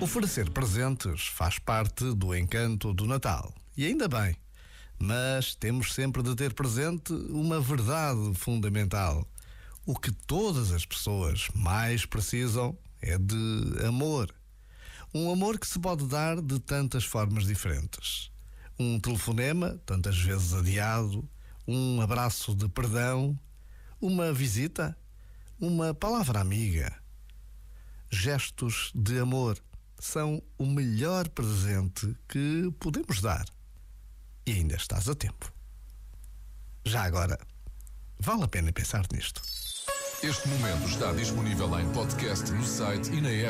Oferecer presentes faz parte do encanto do Natal. E ainda bem. Mas temos sempre de ter presente uma verdade fundamental. O que todas as pessoas mais precisam é de amor. Um amor que se pode dar de tantas formas diferentes. Um telefonema, tantas vezes adiado, um abraço de perdão, uma visita, uma palavra amiga. Gestos de amor são o melhor presente que podemos dar. E ainda estás a tempo. Já agora, vale a pena pensar nisto. Este momento está disponível em podcast no site e na app.